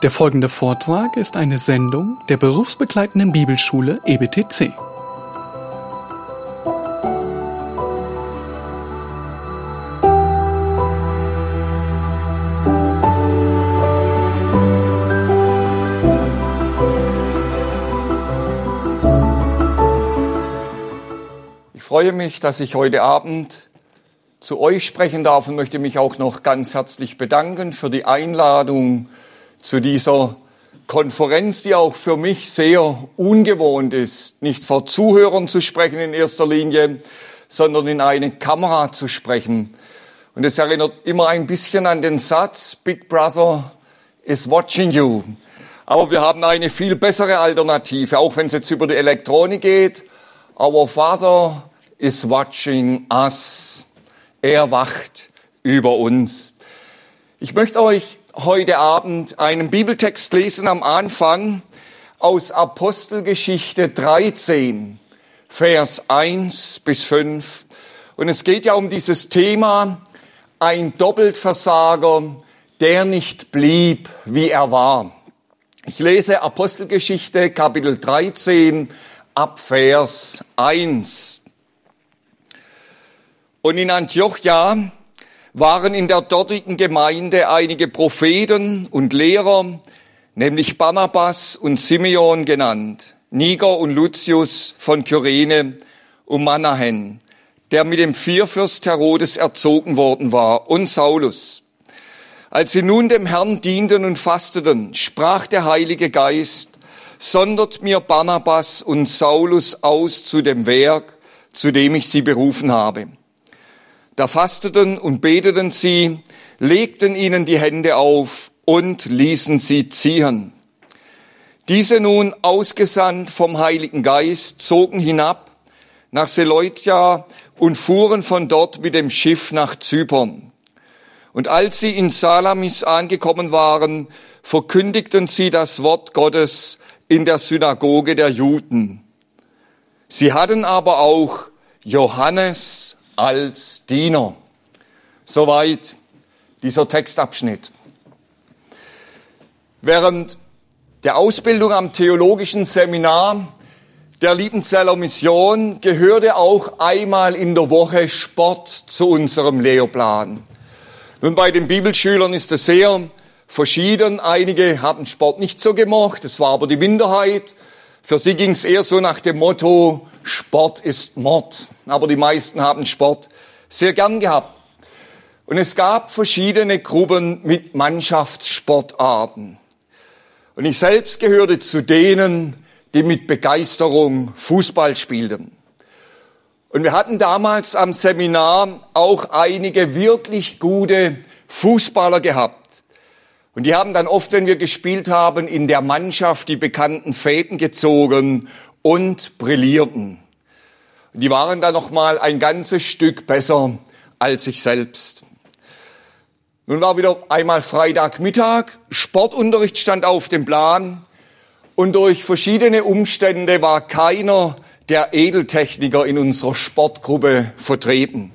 Der folgende Vortrag ist eine Sendung der berufsbegleitenden Bibelschule EBTC. Ich freue mich, dass ich heute Abend zu euch sprechen darf und möchte mich auch noch ganz herzlich bedanken für die Einladung zu dieser Konferenz, die auch für mich sehr ungewohnt ist, nicht vor Zuhörern zu sprechen in erster Linie, sondern in eine Kamera zu sprechen. Und es erinnert immer ein bisschen an den Satz, Big Brother is watching you. Aber wir haben eine viel bessere Alternative, auch wenn es jetzt über die Elektronik geht. Our Father is watching us. Er wacht über uns. Ich möchte euch heute Abend einen Bibeltext lesen am Anfang aus Apostelgeschichte 13, Vers 1 bis 5. Und es geht ja um dieses Thema, ein Doppeltversager, der nicht blieb, wie er war. Ich lese Apostelgeschichte Kapitel 13 ab Vers 1. Und in Antiochia waren in der dortigen Gemeinde einige Propheten und Lehrer, nämlich Barnabas und Simeon genannt, Niger und Lucius von Kyrene und Manahen, der mit dem Vierfürst Herodes erzogen worden war, und Saulus. Als sie nun dem Herrn dienten und fasteten, sprach der Heilige Geist, sondert mir Barnabas und Saulus aus zu dem Werk, zu dem ich sie berufen habe. Da fasteten und beteten sie, legten ihnen die Hände auf und ließen sie ziehen. Diese nun, ausgesandt vom Heiligen Geist, zogen hinab nach Seleucia und fuhren von dort mit dem Schiff nach Zypern. Und als sie in Salamis angekommen waren, verkündigten sie das Wort Gottes in der Synagoge der Juden. Sie hatten aber auch Johannes als Diener. Soweit dieser Textabschnitt. Während der Ausbildung am theologischen Seminar der Liebenzeller Mission gehörte auch einmal in der Woche Sport zu unserem Lehrplan. Nun, bei den Bibelschülern ist es sehr verschieden. Einige haben Sport nicht so gemocht, es war aber die Minderheit. Für sie ging es eher so nach dem Motto, Sport ist Mord. Aber die meisten haben Sport sehr gern gehabt. Und es gab verschiedene Gruppen mit Mannschaftssportarten. Und ich selbst gehörte zu denen, die mit Begeisterung Fußball spielten. Und wir hatten damals am Seminar auch einige wirklich gute Fußballer gehabt. Und die haben dann oft, wenn wir gespielt haben, in der Mannschaft die bekannten Fäden gezogen und brillierten. Und die waren dann noch mal ein ganzes Stück besser als ich selbst. Nun war wieder einmal Freitagmittag, Sportunterricht stand auf dem Plan und durch verschiedene Umstände war keiner der Edeltechniker in unserer Sportgruppe vertreten.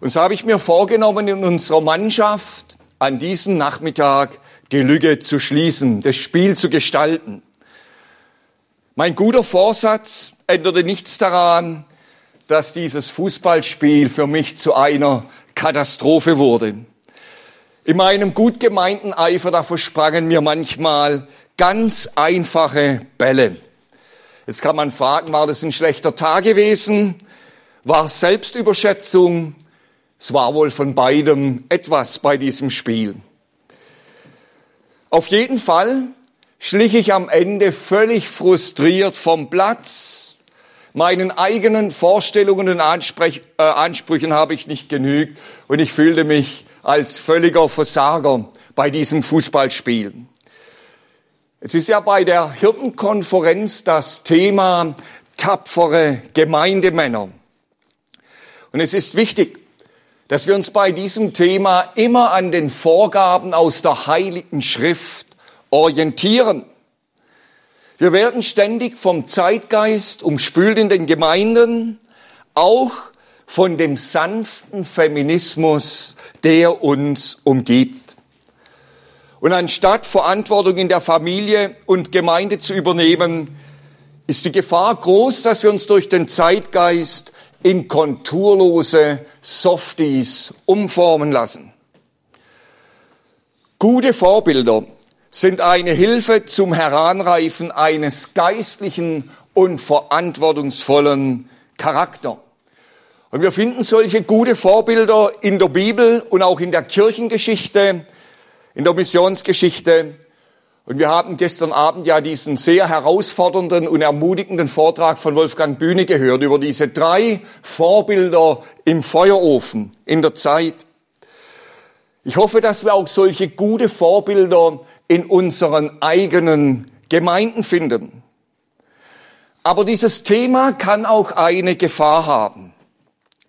Und so habe ich mir vorgenommen, in unserer Mannschaft an diesem Nachmittag die Lücke zu schließen, das Spiel zu gestalten. Mein guter Vorsatz änderte nichts daran, dass dieses Fußballspiel für mich zu einer Katastrophe wurde. In meinem gut gemeinten Eifer, da versprangen mir manchmal ganz einfache Bälle. Jetzt kann man fragen, war das ein schlechter Tag gewesen? War Selbstüberschätzung? Es war wohl von beidem etwas bei diesem Spiel. Auf jeden Fall schlich ich am Ende völlig frustriert vom Platz. Meinen eigenen Vorstellungen und Ansprech, äh, Ansprüchen habe ich nicht genügt und ich fühlte mich als völliger Versager bei diesem Fußballspiel. Jetzt ist ja bei der Hirtenkonferenz das Thema tapfere Gemeindemänner. Und es ist wichtig, dass wir uns bei diesem Thema immer an den Vorgaben aus der Heiligen Schrift orientieren. Wir werden ständig vom Zeitgeist umspült in den Gemeinden, auch von dem sanften Feminismus, der uns umgibt. Und anstatt Verantwortung in der Familie und Gemeinde zu übernehmen, ist die Gefahr groß, dass wir uns durch den Zeitgeist in konturlose Softies umformen lassen. Gute Vorbilder sind eine Hilfe zum Heranreifen eines geistlichen und verantwortungsvollen Charakter. Und wir finden solche gute Vorbilder in der Bibel und auch in der Kirchengeschichte, in der Missionsgeschichte. Und wir haben gestern Abend ja diesen sehr herausfordernden und ermutigenden Vortrag von Wolfgang Bühne gehört über diese drei Vorbilder im Feuerofen in der Zeit. Ich hoffe, dass wir auch solche gute Vorbilder in unseren eigenen Gemeinden finden. Aber dieses Thema kann auch eine Gefahr haben.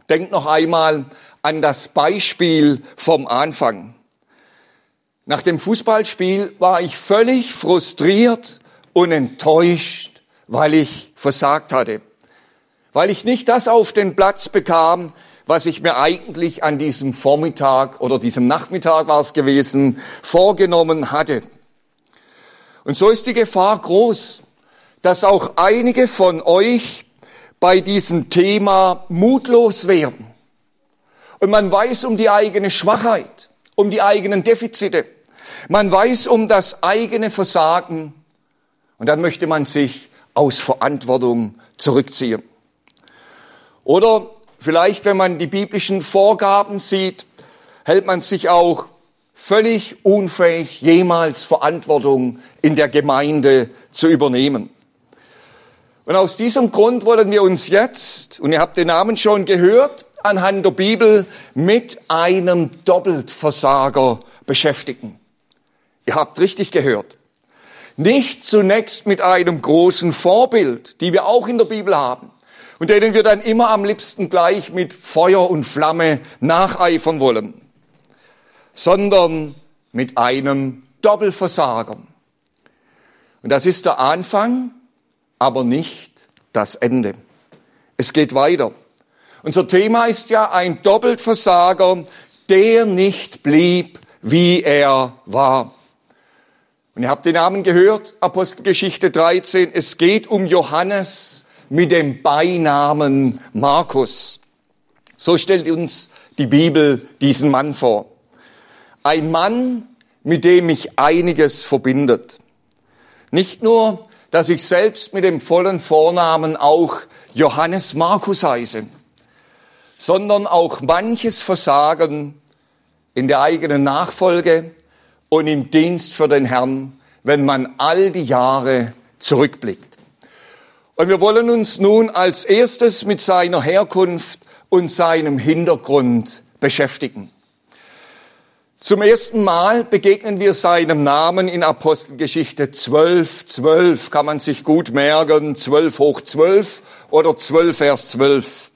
Denkt noch einmal an das Beispiel vom Anfang. Nach dem Fußballspiel war ich völlig frustriert und enttäuscht, weil ich versagt hatte. Weil ich nicht das auf den Platz bekam, was ich mir eigentlich an diesem Vormittag oder diesem Nachmittag war es gewesen, vorgenommen hatte. Und so ist die Gefahr groß, dass auch einige von euch bei diesem Thema mutlos werden. Und man weiß um die eigene Schwachheit, um die eigenen Defizite. Man weiß um das eigene Versagen. Und dann möchte man sich aus Verantwortung zurückziehen. Oder vielleicht, wenn man die biblischen Vorgaben sieht, hält man sich auch völlig unfähig, jemals Verantwortung in der Gemeinde zu übernehmen. Und aus diesem Grund wollen wir uns jetzt, und ihr habt den Namen schon gehört, anhand der Bibel mit einem Doppeltversager beschäftigen. Ihr habt richtig gehört. Nicht zunächst mit einem großen Vorbild, die wir auch in der Bibel haben und denen wir dann immer am liebsten gleich mit Feuer und Flamme nacheifern wollen, sondern mit einem Doppelversager. Und das ist der Anfang aber nicht das Ende. Es geht weiter. Unser Thema ist ja ein Doppeltversager, der nicht blieb, wie er war. Und ihr habt den Namen gehört, Apostelgeschichte 13. Es geht um Johannes mit dem Beinamen Markus. So stellt uns die Bibel diesen Mann vor. Ein Mann, mit dem mich einiges verbindet. Nicht nur dass ich selbst mit dem vollen Vornamen auch Johannes Markus heiße, sondern auch manches Versagen in der eigenen Nachfolge und im Dienst für den Herrn, wenn man all die Jahre zurückblickt. Und wir wollen uns nun als erstes mit seiner Herkunft und seinem Hintergrund beschäftigen. Zum ersten Mal begegnen wir seinem Namen in Apostelgeschichte 12, 12, kann man sich gut merken, 12 hoch 12 oder 12 Vers 12.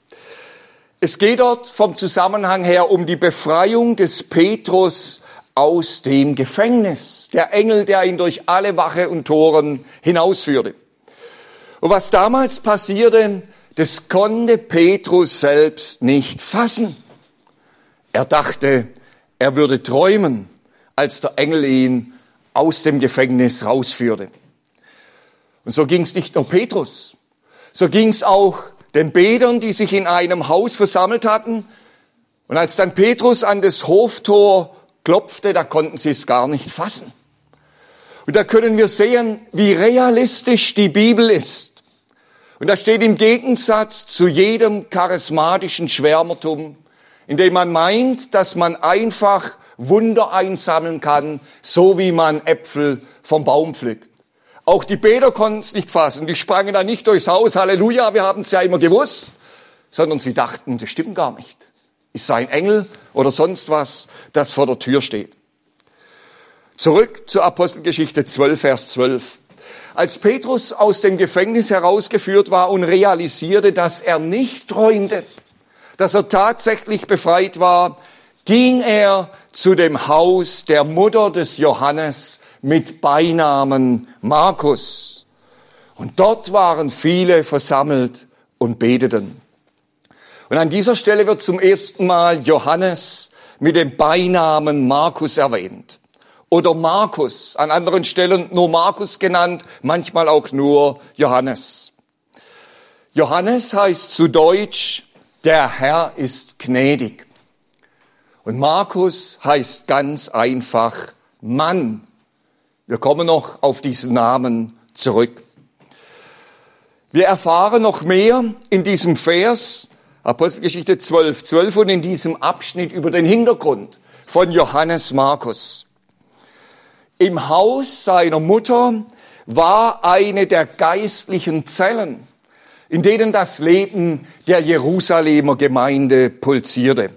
Es geht dort vom Zusammenhang her um die Befreiung des Petrus aus dem Gefängnis. Der Engel, der ihn durch alle Wache und Toren hinausführte. Und was damals passierte, das konnte Petrus selbst nicht fassen. Er dachte, er würde träumen, als der Engel ihn aus dem Gefängnis rausführte. Und so ging es nicht nur Petrus, so ging es auch den Betern, die sich in einem Haus versammelt hatten. Und als dann Petrus an das Hoftor klopfte, da konnten sie es gar nicht fassen. Und da können wir sehen, wie realistisch die Bibel ist. Und das steht im Gegensatz zu jedem charismatischen Schwärmertum, indem man meint, dass man einfach Wunder einsammeln kann, so wie man Äpfel vom Baum pflückt. Auch die Beter konnten es nicht fassen. Die sprangen da nicht durchs Haus, Halleluja, wir haben es ja immer gewusst, sondern sie dachten, das stimmt gar nicht. Ist sein Engel oder sonst was, das vor der Tür steht. Zurück zur Apostelgeschichte 12, Vers 12. Als Petrus aus dem Gefängnis herausgeführt war und realisierte, dass er nicht träumte, dass er tatsächlich befreit war, ging er zu dem Haus der Mutter des Johannes mit Beinamen Markus. Und dort waren viele versammelt und beteten. Und an dieser Stelle wird zum ersten Mal Johannes mit dem Beinamen Markus erwähnt. oder Markus, an anderen Stellen nur Markus genannt, manchmal auch nur Johannes. Johannes heißt zu Deutsch, der Herr ist gnädig. Und Markus heißt ganz einfach Mann. Wir kommen noch auf diesen Namen zurück. Wir erfahren noch mehr in diesem Vers, Apostelgeschichte 12, 12 und in diesem Abschnitt über den Hintergrund von Johannes Markus. Im Haus seiner Mutter war eine der geistlichen Zellen, in denen das Leben der Jerusalemer Gemeinde pulsierte.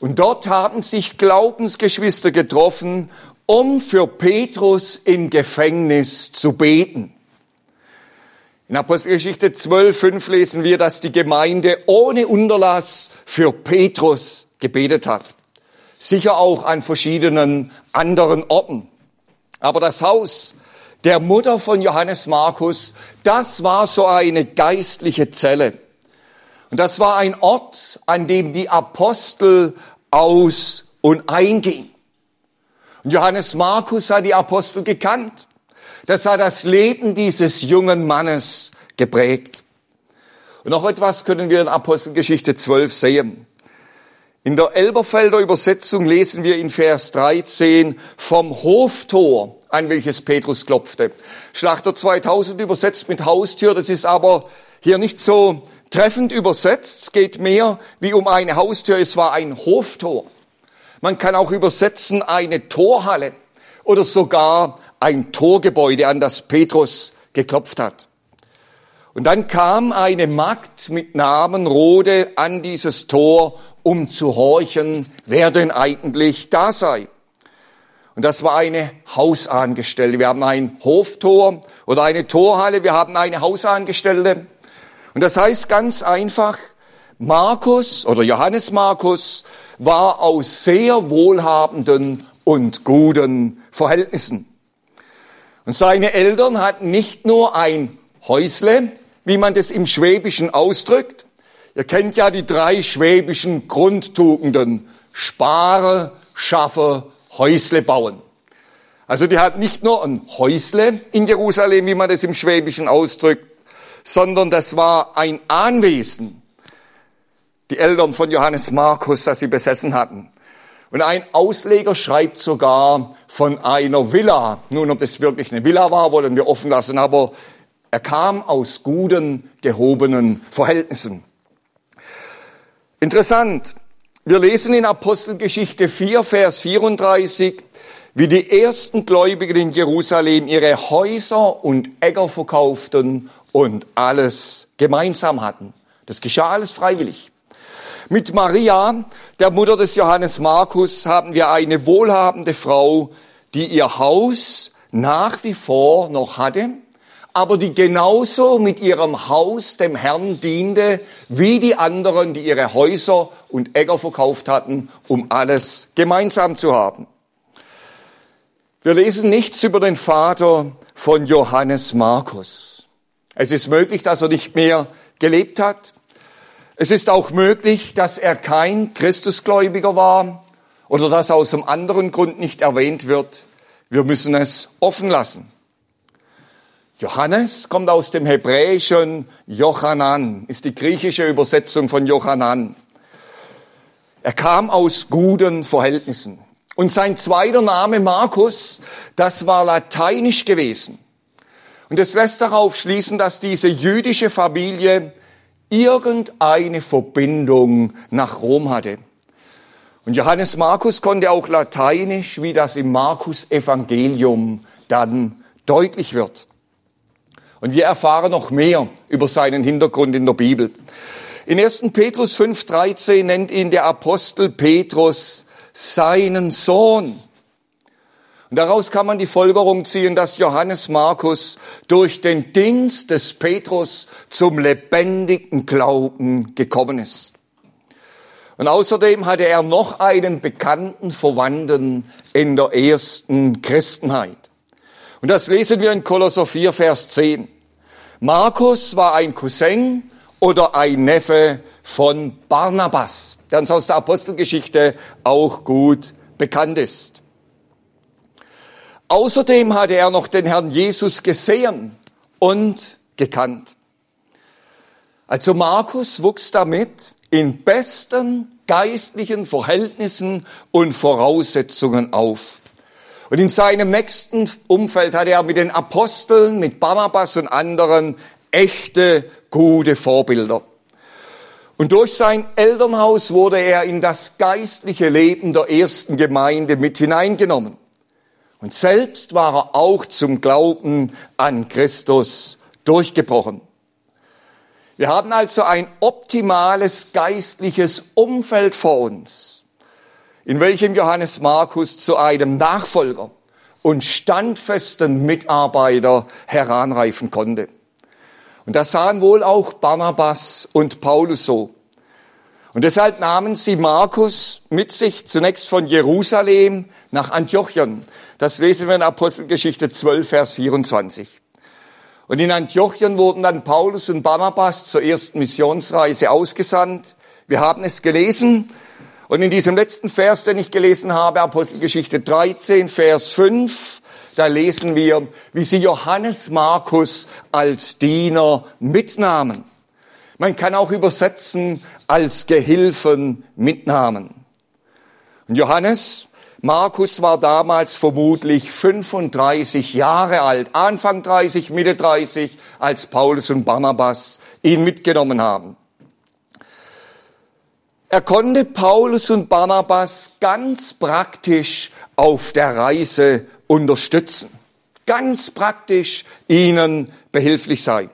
Und dort haben sich Glaubensgeschwister getroffen, um für Petrus im Gefängnis zu beten. In Apostelgeschichte 12, 5 lesen wir, dass die Gemeinde ohne Unterlass für Petrus gebetet hat. Sicher auch an verschiedenen anderen Orten. Aber das Haus der Mutter von Johannes Markus, das war so eine geistliche Zelle. Und das war ein Ort, an dem die Apostel aus und eingingen. Und Johannes Markus hat die Apostel gekannt. Das hat das Leben dieses jungen Mannes geprägt. Und noch etwas können wir in Apostelgeschichte 12 sehen. In der Elberfelder Übersetzung lesen wir in Vers 13 vom Hoftor, an welches Petrus klopfte. Schlachter 2000 übersetzt mit Haustür, das ist aber hier nicht so treffend übersetzt. Es geht mehr wie um eine Haustür, es war ein Hoftor. Man kann auch übersetzen eine Torhalle oder sogar ein Torgebäude, an das Petrus geklopft hat. Und dann kam eine Magd mit Namen Rode an dieses Tor, um zu horchen, wer denn eigentlich da sei. Und das war eine Hausangestellte. Wir haben ein Hoftor oder eine Torhalle, wir haben eine Hausangestellte. Und das heißt ganz einfach, Markus oder Johannes Markus war aus sehr wohlhabenden und guten Verhältnissen. Und seine Eltern hatten nicht nur ein Häusle, wie man das im Schwäbischen ausdrückt. Ihr kennt ja die drei schwäbischen Grundtugenden. Spare, schaffe, Häusle bauen. Also die hat nicht nur ein Häusle in Jerusalem, wie man das im Schwäbischen ausdrückt, sondern das war ein Anwesen, die Eltern von Johannes Markus, das sie besessen hatten. Und ein Ausleger schreibt sogar von einer Villa. Nun, ob das wirklich eine Villa war, wollen wir offen lassen, aber er kam aus guten, gehobenen Verhältnissen. Interessant. Wir lesen in Apostelgeschichte 4, Vers 34, wie die ersten Gläubigen in Jerusalem ihre Häuser und Äcker verkauften und alles gemeinsam hatten. Das geschah alles freiwillig. Mit Maria, der Mutter des Johannes Markus, haben wir eine wohlhabende Frau, die ihr Haus nach wie vor noch hatte, aber die genauso mit ihrem Haus dem Herrn diente, wie die anderen, die ihre Häuser und Äcker verkauft hatten, um alles gemeinsam zu haben. Wir lesen nichts über den Vater von Johannes Markus. Es ist möglich, dass er nicht mehr gelebt hat. Es ist auch möglich, dass er kein Christusgläubiger war oder dass aus einem anderen Grund nicht erwähnt wird. Wir müssen es offen lassen. Johannes kommt aus dem hebräischen Jochanan, ist die griechische Übersetzung von Jochanan. Er kam aus guten Verhältnissen. Und sein zweiter Name Markus, das war lateinisch gewesen. Und es lässt darauf schließen, dass diese jüdische Familie irgendeine Verbindung nach Rom hatte. Und Johannes Markus konnte auch Lateinisch, wie das im Markus Evangelium dann deutlich wird. Und wir erfahren noch mehr über seinen Hintergrund in der Bibel. In 1. Petrus 5.13 nennt ihn der Apostel Petrus seinen Sohn. Und daraus kann man die Folgerung ziehen, dass Johannes Markus durch den Dienst des Petrus zum lebendigen Glauben gekommen ist. Und außerdem hatte er noch einen bekannten Verwandten in der ersten Christenheit. Und das lesen wir in Kolosser 4, Vers 10. Markus war ein Cousin oder ein Neffe von Barnabas, der uns aus der Apostelgeschichte auch gut bekannt ist. Außerdem hatte er noch den Herrn Jesus gesehen und gekannt. Also Markus wuchs damit in besten geistlichen Verhältnissen und Voraussetzungen auf. Und in seinem nächsten Umfeld hatte er mit den Aposteln, mit Barnabas und anderen echte, gute Vorbilder. Und durch sein Elternhaus wurde er in das geistliche Leben der ersten Gemeinde mit hineingenommen. Und selbst war er auch zum Glauben an Christus durchgebrochen. Wir haben also ein optimales geistliches Umfeld vor uns, in welchem Johannes Markus zu einem Nachfolger und standfesten Mitarbeiter heranreifen konnte. Und das sahen wohl auch Barnabas und Paulus so. Und deshalb nahmen sie Markus mit sich zunächst von Jerusalem nach Antiochien. Das lesen wir in Apostelgeschichte 12, Vers 24. Und in Antiochien wurden dann Paulus und Barnabas zur ersten Missionsreise ausgesandt. Wir haben es gelesen. Und in diesem letzten Vers, den ich gelesen habe, Apostelgeschichte 13, Vers 5, da lesen wir, wie sie Johannes Markus als Diener mitnahmen. Man kann auch übersetzen als Gehilfen mitnahmen. Und Johannes Markus war damals vermutlich 35 Jahre alt, Anfang 30, Mitte 30, als Paulus und Barnabas ihn mitgenommen haben. Er konnte Paulus und Barnabas ganz praktisch auf der Reise unterstützen, ganz praktisch ihnen behilflich sein.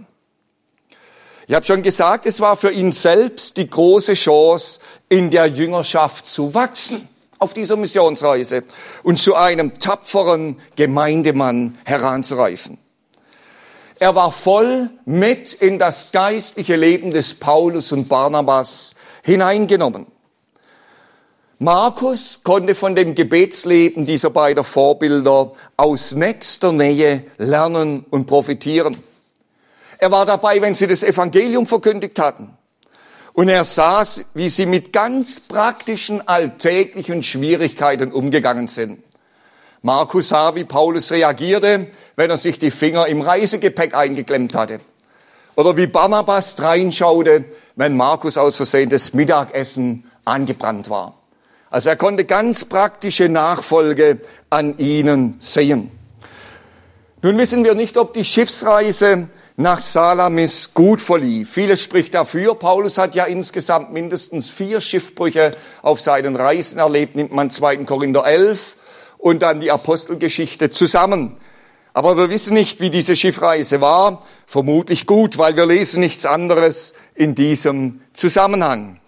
Ich habe schon gesagt, es war für ihn selbst die große Chance, in der Jüngerschaft zu wachsen auf dieser Missionsreise und zu einem tapferen Gemeindemann heranzureifen. Er war voll mit in das geistliche Leben des Paulus und Barnabas hineingenommen. Markus konnte von dem Gebetsleben dieser beiden Vorbilder aus nächster Nähe lernen und profitieren. Er war dabei, wenn sie das Evangelium verkündigt hatten. Und er sah, wie sie mit ganz praktischen, alltäglichen Schwierigkeiten umgegangen sind. Markus sah, wie Paulus reagierte, wenn er sich die Finger im Reisegepäck eingeklemmt hatte. Oder wie Barnabas reinschaute, wenn Markus aus Versehen das Mittagessen angebrannt war. Also er konnte ganz praktische Nachfolge an ihnen sehen. Nun wissen wir nicht, ob die Schiffsreise nach Salamis gut verlief. Vieles spricht dafür. Paulus hat ja insgesamt mindestens vier Schiffbrüche auf seinen Reisen erlebt, nimmt man 2. Korinther 11 und dann die Apostelgeschichte zusammen. Aber wir wissen nicht, wie diese Schiffreise war. Vermutlich gut, weil wir lesen nichts anderes in diesem Zusammenhang.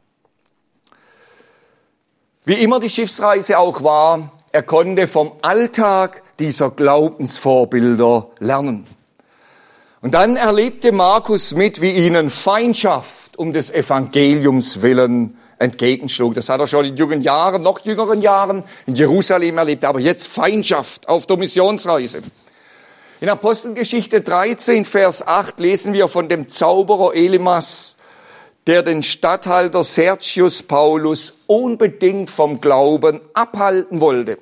Wie immer die Schiffsreise auch war, er konnte vom Alltag dieser Glaubensvorbilder lernen. Und dann erlebte Markus mit, wie ihnen Feindschaft um des Evangeliums willen entgegenschlug. Das hat er schon in jungen Jahren, noch jüngeren Jahren in Jerusalem erlebt, aber jetzt Feindschaft auf der Missionsreise. In Apostelgeschichte 13, Vers 8 lesen wir von dem Zauberer Elimas, der den Statthalter Sergius Paulus unbedingt vom Glauben abhalten wollte.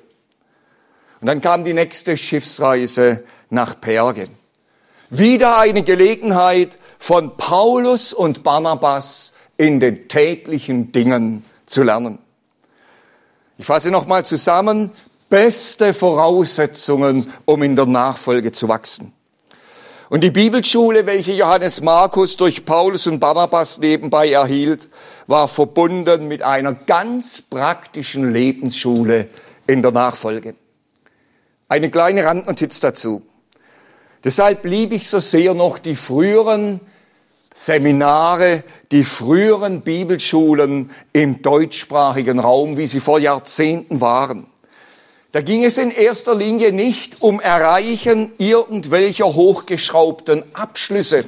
Und dann kam die nächste Schiffsreise nach Perge. Wieder eine Gelegenheit von Paulus und Barnabas in den täglichen Dingen zu lernen. Ich fasse nochmal zusammen. Beste Voraussetzungen, um in der Nachfolge zu wachsen. Und die Bibelschule, welche Johannes Markus durch Paulus und Barnabas nebenbei erhielt, war verbunden mit einer ganz praktischen Lebensschule in der Nachfolge. Eine kleine Randnotiz dazu. Deshalb liebe ich so sehr noch die früheren Seminare, die früheren Bibelschulen im deutschsprachigen Raum, wie sie vor Jahrzehnten waren. Da ging es in erster Linie nicht um Erreichen irgendwelcher hochgeschraubten Abschlüsse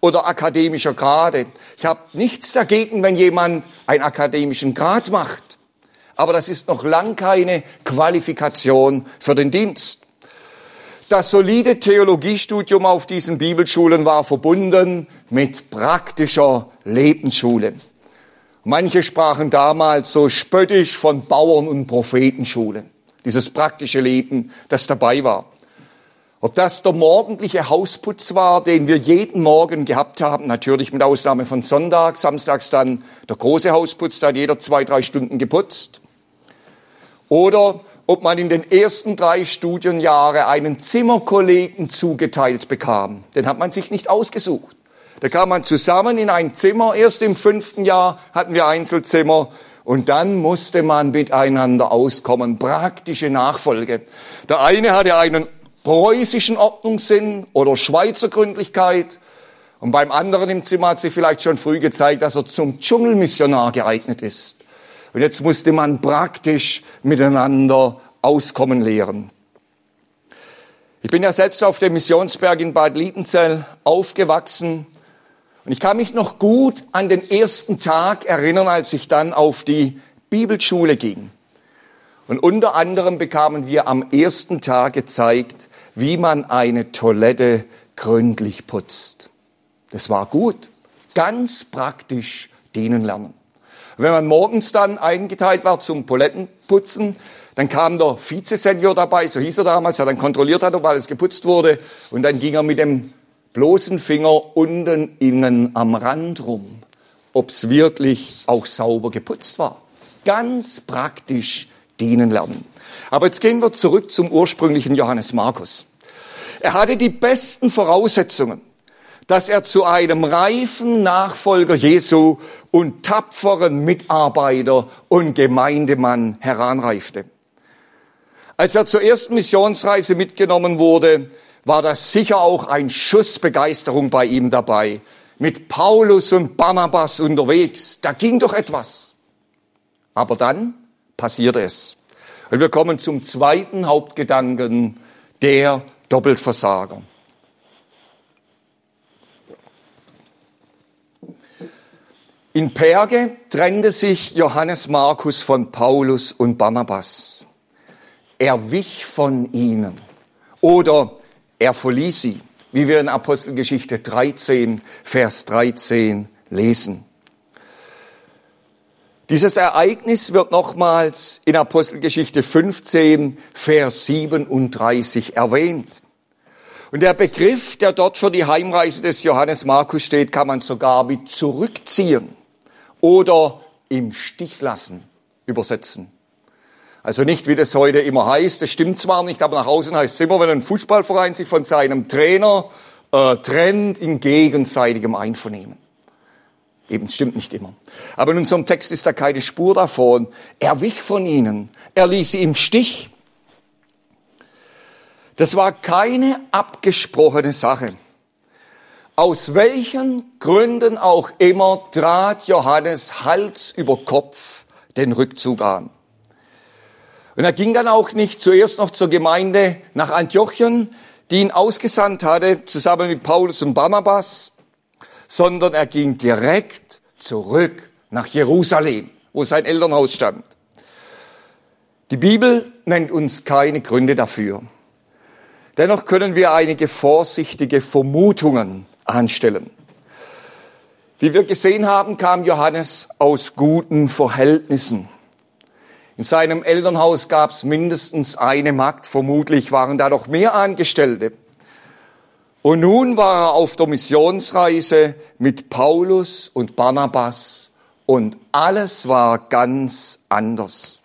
oder akademischer Grade. Ich habe nichts dagegen, wenn jemand einen akademischen Grad macht. Aber das ist noch lang keine Qualifikation für den Dienst. Das solide Theologiestudium auf diesen Bibelschulen war verbunden mit praktischer Lebensschule. Manche sprachen damals so spöttisch von Bauern- und Prophetenschulen. Dieses praktische Leben, das dabei war. Ob das der morgendliche Hausputz war, den wir jeden Morgen gehabt haben, natürlich mit Ausnahme von Sonntag, samstags dann der große Hausputz, da hat jeder zwei, drei Stunden geputzt. Oder ob man in den ersten drei Studienjahre einen Zimmerkollegen zugeteilt bekam. Den hat man sich nicht ausgesucht. Da kam man zusammen in ein Zimmer. Erst im fünften Jahr hatten wir Einzelzimmer. Und dann musste man miteinander auskommen. Praktische Nachfolge. Der eine hatte einen preußischen Ordnungssinn oder Schweizer Gründlichkeit. Und beim anderen im Zimmer hat sich vielleicht schon früh gezeigt, dass er zum Dschungelmissionar geeignet ist. Und jetzt musste man praktisch miteinander auskommen lehren. Ich bin ja selbst auf dem Missionsberg in Bad Liebenzell aufgewachsen. Und ich kann mich noch gut an den ersten Tag erinnern, als ich dann auf die Bibelschule ging. Und unter anderem bekamen wir am ersten Tag gezeigt, wie man eine Toilette gründlich putzt. Das war gut. Ganz praktisch dienen lernen. Wenn man morgens dann eingeteilt war zum Toilettenputzen, dann kam der Vizesenior dabei, so hieß er damals, der dann kontrolliert hat, ob alles geputzt wurde. Und dann ging er mit dem bloßen Finger unten innen am Rand rum, ob es wirklich auch sauber geputzt war. Ganz praktisch dienen lernen. Aber jetzt gehen wir zurück zum ursprünglichen Johannes Markus. Er hatte die besten Voraussetzungen, dass er zu einem reifen Nachfolger Jesu und tapferen Mitarbeiter und Gemeindemann heranreifte. Als er zur ersten Missionsreise mitgenommen wurde, war das sicher auch ein Schuss Begeisterung bei ihm dabei. Mit Paulus und Barnabas unterwegs, da ging doch etwas. Aber dann passiert es. Und wir kommen zum zweiten Hauptgedanken, der Doppelversager. In Perge trennte sich Johannes Markus von Paulus und Barnabas. Er wich von ihnen oder er verließ sie, wie wir in Apostelgeschichte 13, Vers 13 lesen. Dieses Ereignis wird nochmals in Apostelgeschichte 15, Vers 37 erwähnt. Und der Begriff, der dort für die Heimreise des Johannes Markus steht, kann man sogar wie zurückziehen oder im Stich lassen übersetzen. Also nicht, wie das heute immer heißt, das stimmt zwar nicht, aber nach außen heißt es immer, wenn ein Fußballverein sich von seinem Trainer äh, trennt in gegenseitigem Einvernehmen. Eben, stimmt nicht immer. Aber in unserem Text ist da keine Spur davon. Er wich von ihnen. Er ließ sie im Stich. Das war keine abgesprochene Sache. Aus welchen Gründen auch immer trat Johannes Hals über Kopf den Rückzug an. Und er ging dann auch nicht zuerst noch zur Gemeinde nach Antiochien, die ihn ausgesandt hatte, zusammen mit Paulus und Barnabas sondern er ging direkt zurück nach Jerusalem, wo sein Elternhaus stand. Die Bibel nennt uns keine Gründe dafür. Dennoch können wir einige vorsichtige Vermutungen anstellen. Wie wir gesehen haben, kam Johannes aus guten Verhältnissen. In seinem Elternhaus gab es mindestens eine Magd, vermutlich waren da noch mehr Angestellte. Und nun war er auf der Missionsreise mit Paulus und Barnabas und alles war ganz anders.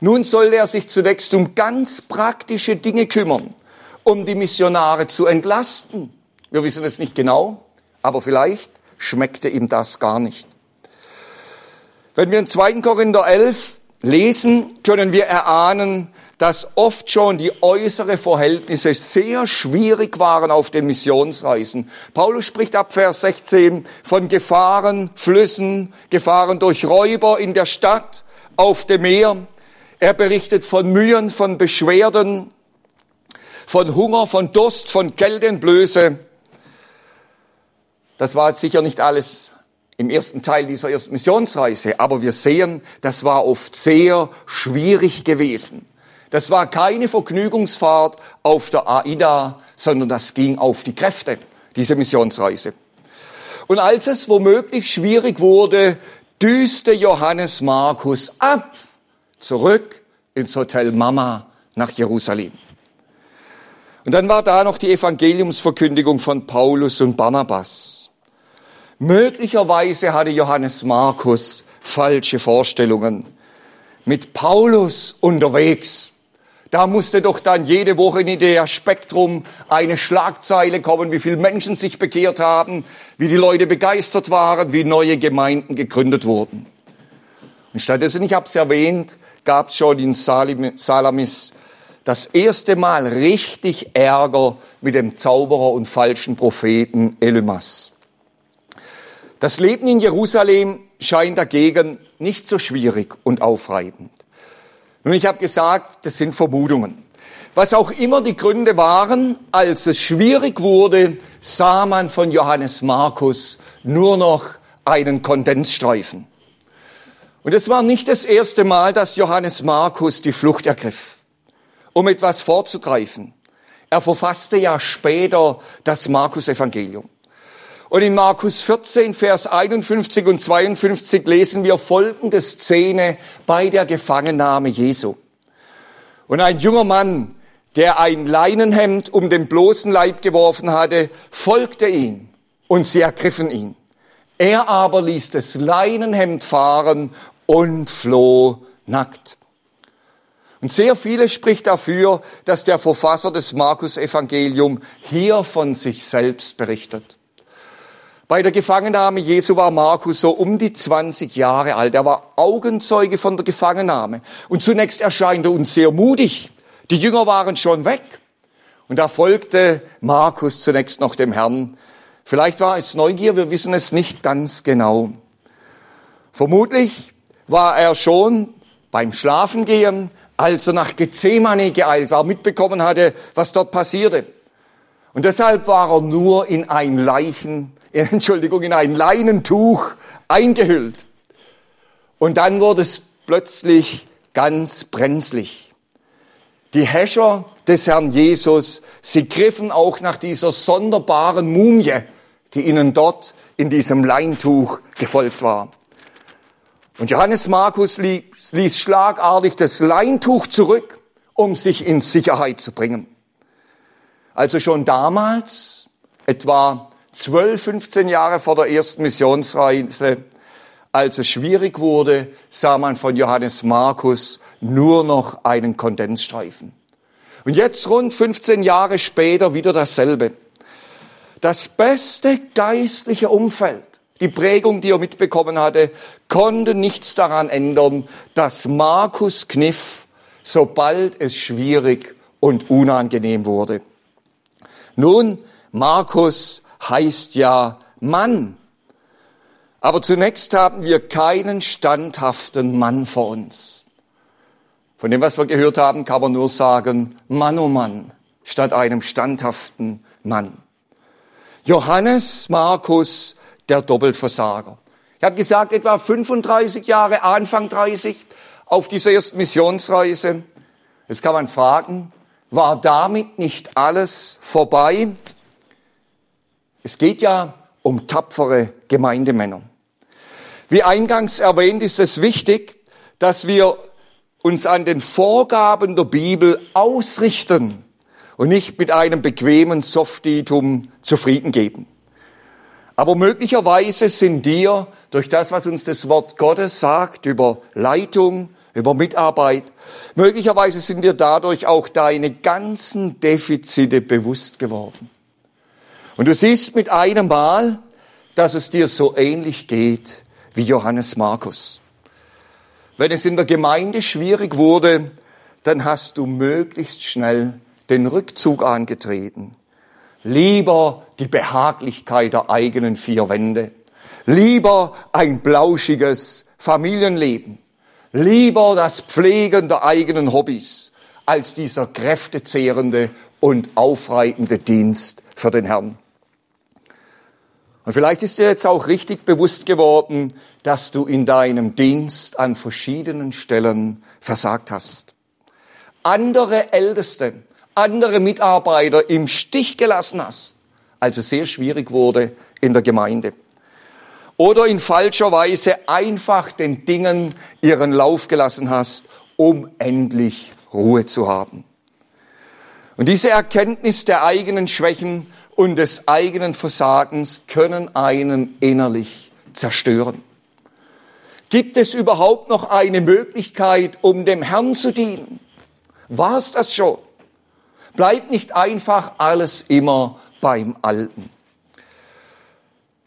Nun sollte er sich zunächst um ganz praktische Dinge kümmern, um die Missionare zu entlasten. Wir wissen es nicht genau, aber vielleicht schmeckte ihm das gar nicht. Wenn wir in 2. Korinther 11 lesen, können wir erahnen, dass oft schon die äußere Verhältnisse sehr schwierig waren auf den Missionsreisen. Paulus spricht ab Vers 16 von Gefahren, Flüssen, Gefahren durch Räuber in der Stadt, auf dem Meer. Er berichtet von Mühen, von Beschwerden, von Hunger, von Durst, von Geldenblöße. Das war sicher nicht alles im ersten Teil dieser ersten Missionsreise, aber wir sehen, das war oft sehr schwierig gewesen. Das war keine Vergnügungsfahrt auf der AIDA, sondern das ging auf die Kräfte, diese Missionsreise. Und als es womöglich schwierig wurde, düste Johannes Markus ab, zurück ins Hotel Mama nach Jerusalem. Und dann war da noch die Evangeliumsverkündigung von Paulus und Barnabas. Möglicherweise hatte Johannes Markus falsche Vorstellungen. Mit Paulus unterwegs, da musste doch dann jede Woche in der Spektrum eine Schlagzeile kommen, wie viele Menschen sich bekehrt haben, wie die Leute begeistert waren, wie neue Gemeinden gegründet wurden. Und stattdessen, ich habe es erwähnt, gab es schon in Salamis das erste Mal richtig Ärger mit dem Zauberer und falschen Propheten Elymas. Das Leben in Jerusalem scheint dagegen nicht so schwierig und aufreibend. Nun, ich habe gesagt, das sind Vermutungen. Was auch immer die Gründe waren, als es schwierig wurde, sah man von Johannes Markus nur noch einen Kondensstreifen. Und es war nicht das erste Mal, dass Johannes Markus die Flucht ergriff, um etwas vorzugreifen. Er verfasste ja später das Markus-Evangelium. Und in Markus 14, Vers 51 und 52 lesen wir folgende Szene bei der Gefangennahme Jesu. Und ein junger Mann, der ein Leinenhemd um den bloßen Leib geworfen hatte, folgte ihm und sie ergriffen ihn. Er aber ließ das Leinenhemd fahren und floh nackt. Und sehr vieles spricht dafür, dass der Verfasser des Markus-Evangelium hier von sich selbst berichtet. Bei der Gefangennahme Jesu war Markus so um die 20 Jahre alt. Er war Augenzeuge von der Gefangennahme. Und zunächst erscheint er uns sehr mutig. Die Jünger waren schon weg. Und da folgte Markus zunächst noch dem Herrn. Vielleicht war es Neugier, wir wissen es nicht ganz genau. Vermutlich war er schon beim Schlafengehen, als er nach Gethsemane geeilt war, mitbekommen hatte, was dort passierte. Und deshalb war er nur in ein Leichen Entschuldigung, in ein Leinentuch eingehüllt. Und dann wurde es plötzlich ganz brenzlig. Die Häscher des Herrn Jesus, sie griffen auch nach dieser sonderbaren Mumie, die ihnen dort in diesem Leintuch gefolgt war. Und Johannes Markus ließ schlagartig das Leintuch zurück, um sich in Sicherheit zu bringen. Also schon damals, etwa 12, 15 Jahre vor der ersten Missionsreise, als es schwierig wurde, sah man von Johannes Markus nur noch einen Kondensstreifen. Und jetzt rund 15 Jahre später wieder dasselbe. Das beste geistliche Umfeld, die Prägung, die er mitbekommen hatte, konnte nichts daran ändern, dass Markus kniff, sobald es schwierig und unangenehm wurde. Nun, Markus heißt ja Mann. Aber zunächst haben wir keinen standhaften Mann vor uns. Von dem, was wir gehört haben, kann man nur sagen, Mann oh Mann, statt einem standhaften Mann. Johannes Markus, der Doppelversager. Ich habe gesagt, etwa 35 Jahre, Anfang 30, auf dieser ersten Missionsreise. Jetzt kann man fragen, war damit nicht alles vorbei? Es geht ja um tapfere Gemeindemänner. Wie eingangs erwähnt, ist es wichtig, dass wir uns an den Vorgaben der Bibel ausrichten und nicht mit einem bequemen Softitum zufrieden geben. Aber möglicherweise sind dir durch das, was uns das Wort Gottes sagt über Leitung, über Mitarbeit, möglicherweise sind dir dadurch auch deine ganzen Defizite bewusst geworden. Und du siehst mit einem Mal, dass es dir so ähnlich geht wie Johannes Markus. Wenn es in der Gemeinde schwierig wurde, dann hast du möglichst schnell den Rückzug angetreten. Lieber die Behaglichkeit der eigenen vier Wände. Lieber ein blauschiges Familienleben. Lieber das Pflegen der eigenen Hobbys als dieser kräftezehrende und aufreibende Dienst für den Herrn. Und vielleicht ist dir jetzt auch richtig bewusst geworden, dass du in deinem Dienst an verschiedenen Stellen versagt hast. Andere Älteste, andere Mitarbeiter im Stich gelassen hast, als es sehr schwierig wurde in der Gemeinde. Oder in falscher Weise einfach den Dingen ihren Lauf gelassen hast, um endlich Ruhe zu haben. Und diese Erkenntnis der eigenen Schwächen und des eigenen Versagens können einen innerlich zerstören. Gibt es überhaupt noch eine Möglichkeit, um dem Herrn zu dienen? War es das schon? Bleibt nicht einfach alles immer beim Alten.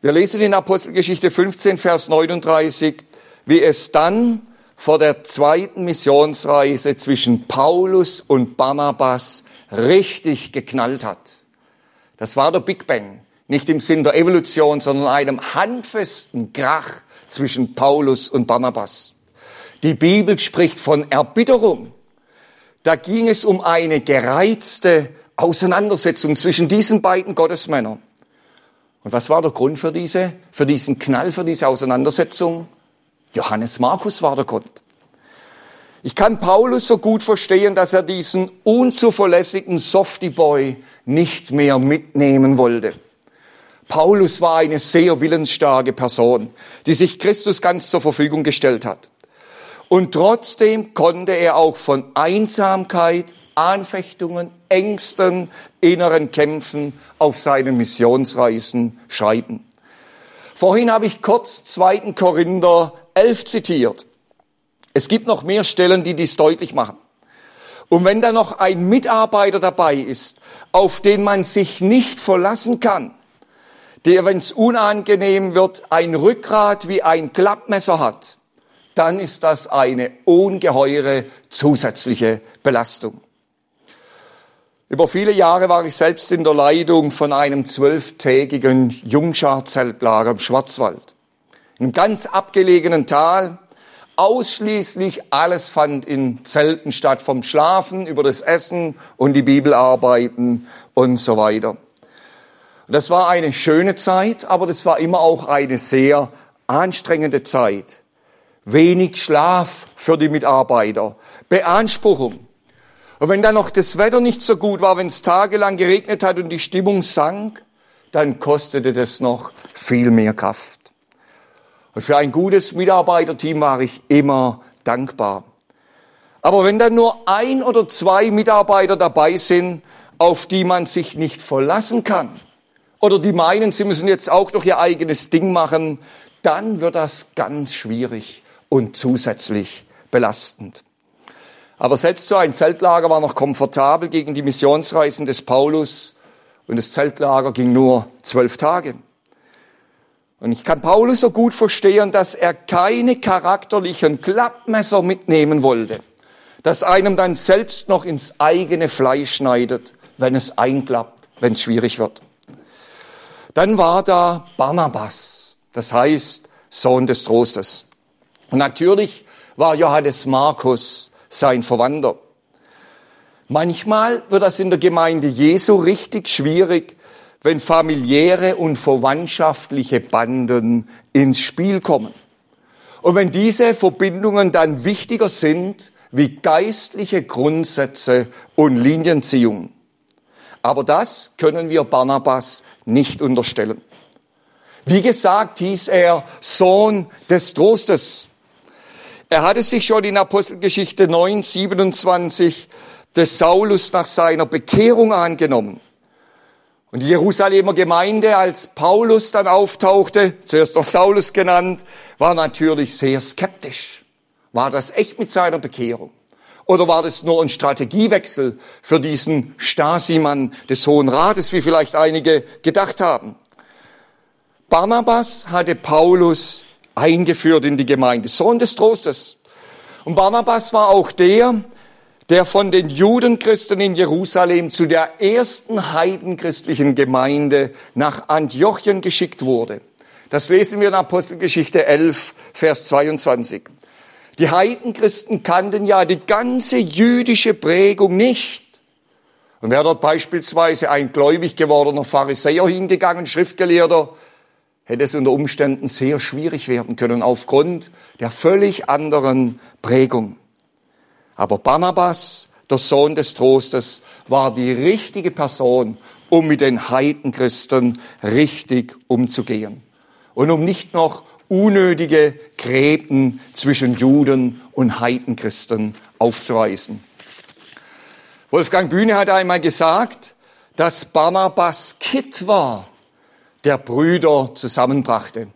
Wir lesen in Apostelgeschichte 15, Vers 39, wie es dann vor der zweiten Missionsreise zwischen Paulus und Barnabas richtig geknallt hat. Das war der Big Bang. Nicht im Sinn der Evolution, sondern einem handfesten Krach zwischen Paulus und Barnabas. Die Bibel spricht von Erbitterung. Da ging es um eine gereizte Auseinandersetzung zwischen diesen beiden Gottesmännern. Und was war der Grund für diese, für diesen Knall, für diese Auseinandersetzung? Johannes Markus war der Grund. Ich kann Paulus so gut verstehen, dass er diesen unzuverlässigen Softy-Boy nicht mehr mitnehmen wollte. Paulus war eine sehr willensstarke Person, die sich Christus ganz zur Verfügung gestellt hat. Und trotzdem konnte er auch von Einsamkeit, Anfechtungen, Ängsten, inneren Kämpfen auf seinen Missionsreisen schreiben. Vorhin habe ich kurz 2. Korinther 11 zitiert. Es gibt noch mehr Stellen, die dies deutlich machen. Und wenn da noch ein Mitarbeiter dabei ist, auf den man sich nicht verlassen kann, der, wenn es unangenehm wird, ein Rückgrat wie ein Klappmesser hat, dann ist das eine ungeheure zusätzliche Belastung. Über viele Jahre war ich selbst in der Leitung von einem zwölftägigen Jungschar-Zeltlager im Schwarzwald. In ganz abgelegenen Tal, Ausschließlich alles fand in Zelten statt, vom Schlafen über das Essen und die Bibelarbeiten und so weiter. Das war eine schöne Zeit, aber das war immer auch eine sehr anstrengende Zeit. Wenig Schlaf für die Mitarbeiter, Beanspruchung. Und wenn dann noch das Wetter nicht so gut war, wenn es tagelang geregnet hat und die Stimmung sank, dann kostete das noch viel mehr Kraft. Und für ein gutes Mitarbeiterteam war ich immer dankbar. Aber wenn dann nur ein oder zwei Mitarbeiter dabei sind, auf die man sich nicht verlassen kann, oder die meinen, sie müssen jetzt auch noch ihr eigenes Ding machen, dann wird das ganz schwierig und zusätzlich belastend. Aber selbst so ein Zeltlager war noch komfortabel gegen die Missionsreisen des Paulus und das Zeltlager ging nur zwölf Tage. Und ich kann Paulus so gut verstehen, dass er keine charakterlichen Klappmesser mitnehmen wollte, das einem dann selbst noch ins eigene Fleisch schneidet, wenn es einklappt, wenn es schwierig wird. Dann war da Barnabas, das heißt Sohn des Trostes. Und natürlich war Johannes Markus sein Verwandter. Manchmal wird das in der Gemeinde Jesu richtig schwierig, wenn familiäre und verwandtschaftliche Banden ins Spiel kommen. Und wenn diese Verbindungen dann wichtiger sind wie geistliche Grundsätze und Linienziehungen. Aber das können wir Barnabas nicht unterstellen. Wie gesagt, hieß er Sohn des Trostes. Er hatte sich schon in Apostelgeschichte 9, 27 des Saulus nach seiner Bekehrung angenommen. Und die Jerusalemer Gemeinde, als Paulus dann auftauchte, zuerst noch Saulus genannt, war natürlich sehr skeptisch. War das echt mit seiner Bekehrung? Oder war das nur ein Strategiewechsel für diesen Stasi-Mann des Hohen Rates, wie vielleicht einige gedacht haben? Barnabas hatte Paulus eingeführt in die Gemeinde, Sohn des Trostes. Und Barnabas war auch der, der von den Judenchristen in Jerusalem zu der ersten heidenchristlichen Gemeinde nach Antiochien geschickt wurde. Das lesen wir in Apostelgeschichte 11, Vers 22. Die Heidenchristen kannten ja die ganze jüdische Prägung nicht. Und wäre dort beispielsweise ein gläubig gewordener Pharisäer hingegangen, Schriftgelehrter, hätte es unter Umständen sehr schwierig werden können aufgrund der völlig anderen Prägung. Aber Barnabas, der Sohn des Trostes, war die richtige Person, um mit den Heidenchristen richtig umzugehen. Und um nicht noch unnötige Gräben zwischen Juden und Heidenchristen aufzureißen. Wolfgang Bühne hat einmal gesagt, dass Barnabas Kit war, der Brüder zusammenbrachte.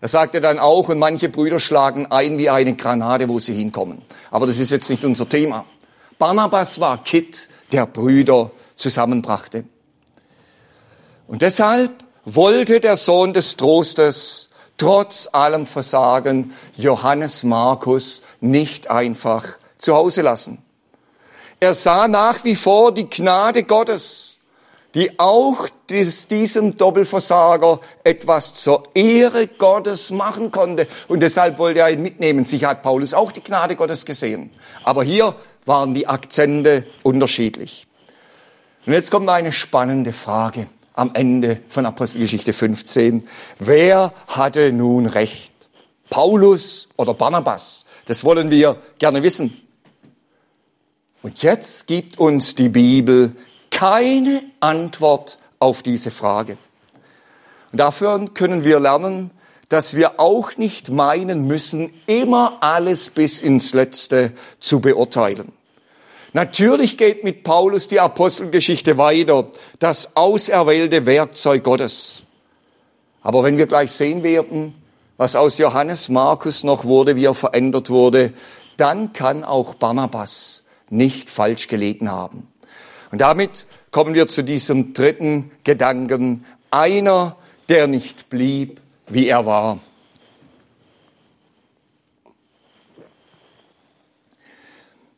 Er sagte dann auch, und manche Brüder schlagen ein wie eine Granate, wo sie hinkommen. Aber das ist jetzt nicht unser Thema. Barnabas war Kit, der Brüder zusammenbrachte. Und deshalb wollte der Sohn des Trostes trotz allem Versagen Johannes Markus nicht einfach zu Hause lassen. Er sah nach wie vor die Gnade Gottes, die auch diesem Doppelversager etwas zur Ehre Gottes machen konnte. Und deshalb wollte er ihn mitnehmen. Sicher hat Paulus auch die Gnade Gottes gesehen. Aber hier waren die Akzente unterschiedlich. Und jetzt kommt eine spannende Frage am Ende von Apostelgeschichte 15. Wer hatte nun recht? Paulus oder Barnabas? Das wollen wir gerne wissen. Und jetzt gibt uns die Bibel keine Antwort auf diese Frage. Und dafür können wir lernen, dass wir auch nicht meinen müssen, immer alles bis ins Letzte zu beurteilen. Natürlich geht mit Paulus die Apostelgeschichte weiter, das auserwählte Werkzeug Gottes. Aber wenn wir gleich sehen werden, was aus Johannes Markus noch wurde, wie er verändert wurde, dann kann auch Barnabas nicht falsch gelegen haben. Und damit kommen wir zu diesem dritten Gedanken. Einer, der nicht blieb, wie er war.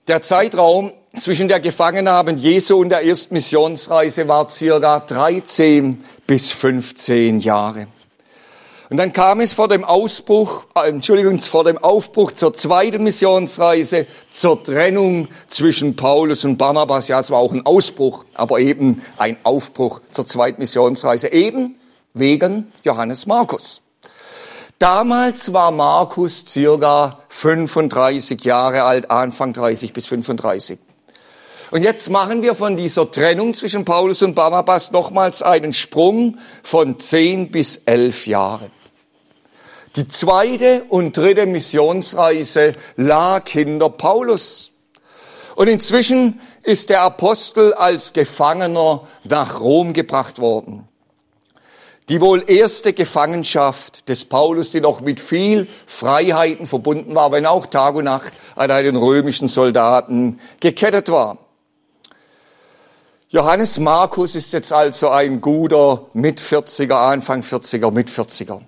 Der Zeitraum zwischen der Gefangennahme Jesu und der ersten Missionsreise war circa 13 bis 15 Jahre. Und dann kam es vor dem Ausbruch, äh, Entschuldigung, vor dem Aufbruch zur zweiten Missionsreise, zur Trennung zwischen Paulus und Barnabas. Ja, es war auch ein Ausbruch, aber eben ein Aufbruch zur zweiten Missionsreise, eben wegen Johannes Markus. Damals war Markus circa 35 Jahre alt, Anfang 30 bis 35. Und jetzt machen wir von dieser Trennung zwischen Paulus und Barnabas nochmals einen Sprung von 10 bis 11 Jahre. Die zweite und dritte Missionsreise lag hinter Paulus. Und inzwischen ist der Apostel als Gefangener nach Rom gebracht worden. Die wohl erste Gefangenschaft des Paulus, die noch mit viel Freiheiten verbunden war, wenn auch Tag und Nacht an einen römischen Soldaten gekettet war. Johannes Markus ist jetzt also ein guter Mit-40er, Anfang 40er, Mit-40er.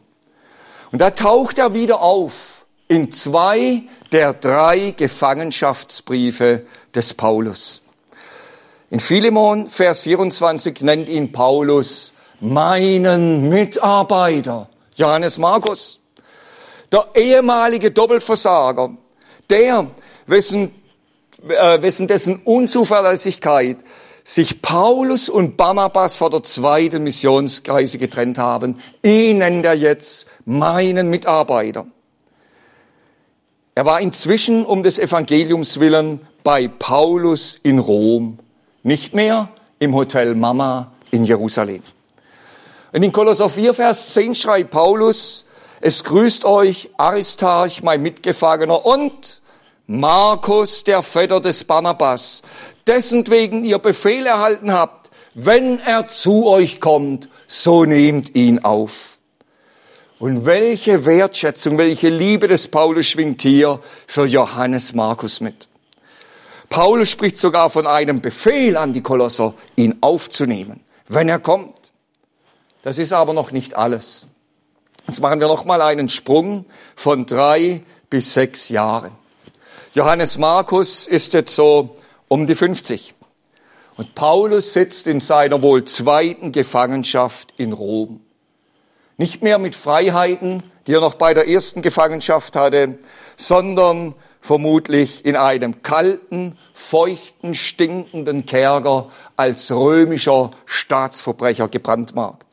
Und da taucht er wieder auf in zwei der drei Gefangenschaftsbriefe des Paulus. In Philemon, Vers 24, nennt ihn Paulus meinen Mitarbeiter, Johannes Markus. Der ehemalige Doppelversager, der, wessen, äh, wessen dessen Unzuverlässigkeit sich Paulus und Barnabas vor der zweiten Missionskreise getrennt haben, ihn nennt er jetzt meinen Mitarbeiter. Er war inzwischen um des Evangeliums willen bei Paulus in Rom, nicht mehr im Hotel Mama in Jerusalem. Und in Kolosser 4, Vers 10 schreibt Paulus, es grüßt euch Aristarch, mein Mitgefangener, und Markus, der Vetter des Barnabas, dessen wegen ihr Befehl erhalten habt, wenn er zu euch kommt, so nehmt ihn auf. Und welche Wertschätzung, welche Liebe des Paulus schwingt hier für Johannes Markus mit. Paulus spricht sogar von einem Befehl an die Kolosser, ihn aufzunehmen, wenn er kommt. Das ist aber noch nicht alles. Jetzt machen wir noch mal einen Sprung von drei bis sechs Jahren. Johannes Markus ist jetzt so um die 50. Und Paulus sitzt in seiner wohl zweiten Gefangenschaft in Rom. Nicht mehr mit Freiheiten, die er noch bei der ersten Gefangenschaft hatte, sondern vermutlich in einem kalten, feuchten, stinkenden Kerker als römischer Staatsverbrecher gebrandmarkt.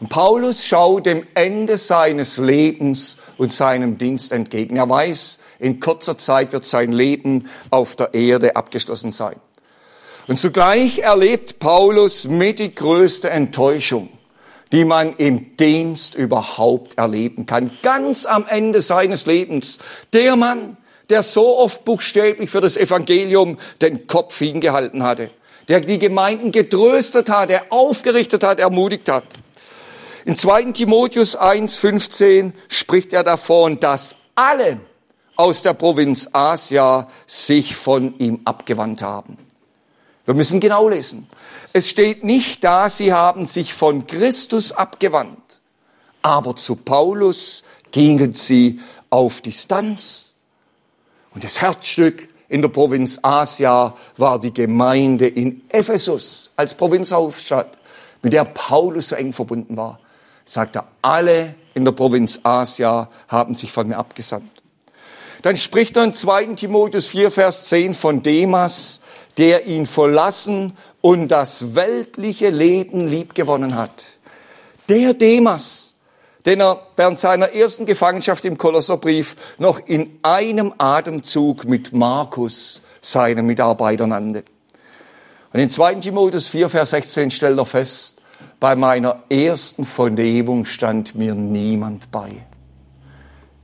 Und Paulus schaut dem Ende seines Lebens und seinem Dienst entgegen. Er weiß, in kurzer Zeit wird sein Leben auf der Erde abgeschlossen sein. Und zugleich erlebt Paulus mit die größte Enttäuschung, die man im Dienst überhaupt erleben kann. Ganz am Ende seines Lebens. Der Mann, der so oft buchstäblich für das Evangelium den Kopf hingehalten hatte, der die Gemeinden getröstet hat, der aufgerichtet hat, ermutigt hat. In 2. Timotheus 1.15 spricht er davon, dass alle aus der Provinz Asia sich von ihm abgewandt haben. Wir müssen genau lesen. Es steht nicht da, sie haben sich von Christus abgewandt, aber zu Paulus gingen sie auf Distanz. Und das Herzstück in der Provinz Asia war die Gemeinde in Ephesus als Provinzhauptstadt, mit der Paulus so eng verbunden war. Sagt er, alle in der Provinz Asia haben sich von mir abgesandt. Dann spricht er in 2. Timotheus 4, Vers 10 von Demas, der ihn verlassen und das weltliche Leben liebgewonnen hat. Der Demas, den er während seiner ersten Gefangenschaft im Kolosserbrief noch in einem Atemzug mit Markus, seinem Mitarbeiter, nannte. Und in 2. Timotheus 4, Vers 16 stellt er fest, bei meiner ersten Vernehmung stand mir niemand bei.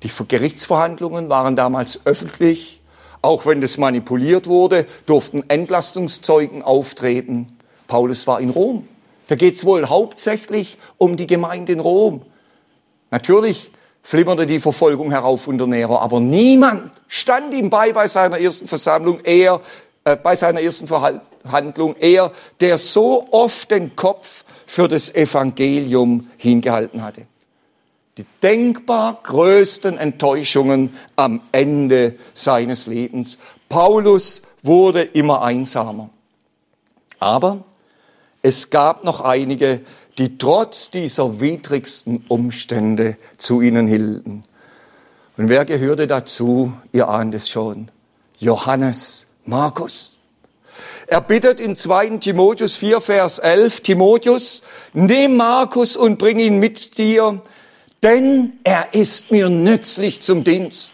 Die Gerichtsverhandlungen waren damals öffentlich. Auch wenn das manipuliert wurde, durften Entlastungszeugen auftreten. Paulus war in Rom. Da geht es wohl hauptsächlich um die Gemeinde in Rom. Natürlich flimmerte die Verfolgung herauf unter Nero, aber niemand stand ihm bei bei seiner ersten Versammlung, er, äh, bei seiner ersten Verhandlung, er, der so oft den Kopf für das Evangelium hingehalten hatte die denkbar größten Enttäuschungen am Ende seines Lebens. Paulus wurde immer einsamer. Aber es gab noch einige, die trotz dieser widrigsten Umstände zu ihnen hielten. Und wer gehörte dazu? Ihr ahnt es schon. Johannes Markus. Er bittet in 2. Timotheus 4, Vers 11, Timotheus, nimm Markus und bring ihn mit dir, denn er ist mir nützlich zum Dienst.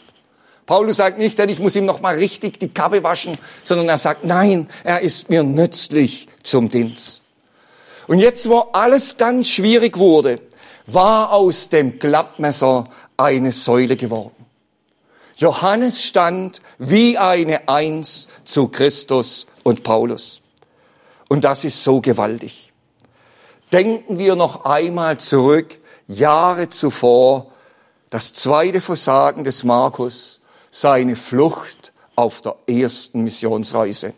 Paulus sagt nicht, denn ich muss ihm noch mal richtig die Kappe waschen, sondern er sagt, nein, er ist mir nützlich zum Dienst. Und jetzt, wo alles ganz schwierig wurde, war aus dem Klappmesser eine Säule geworden. Johannes stand wie eine Eins zu Christus und Paulus. Und das ist so gewaltig. Denken wir noch einmal zurück Jahre zuvor das zweite Versagen des Markus, seine Flucht auf der ersten Missionsreise.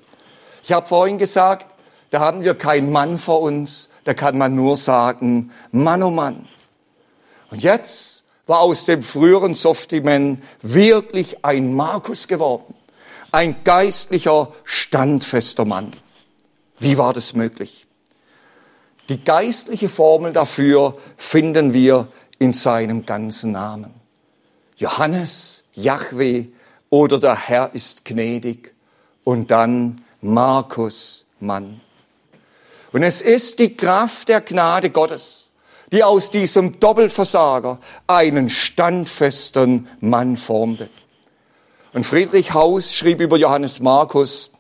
Ich habe vorhin gesagt, da haben wir keinen Mann vor uns, da kann man nur sagen, Mann oh Mann. Und jetzt war aus dem früheren Softiman wirklich ein Markus geworden, ein geistlicher, standfester Mann. Wie war das möglich? Die geistliche Formel dafür finden wir in seinem ganzen Namen. Johannes, Yahweh oder der Herr ist gnädig und dann Markus, Mann. Und es ist die Kraft der Gnade Gottes, die aus diesem Doppelversager einen standfesten Mann formte. Und Friedrich Haus schrieb über Johannes Markus,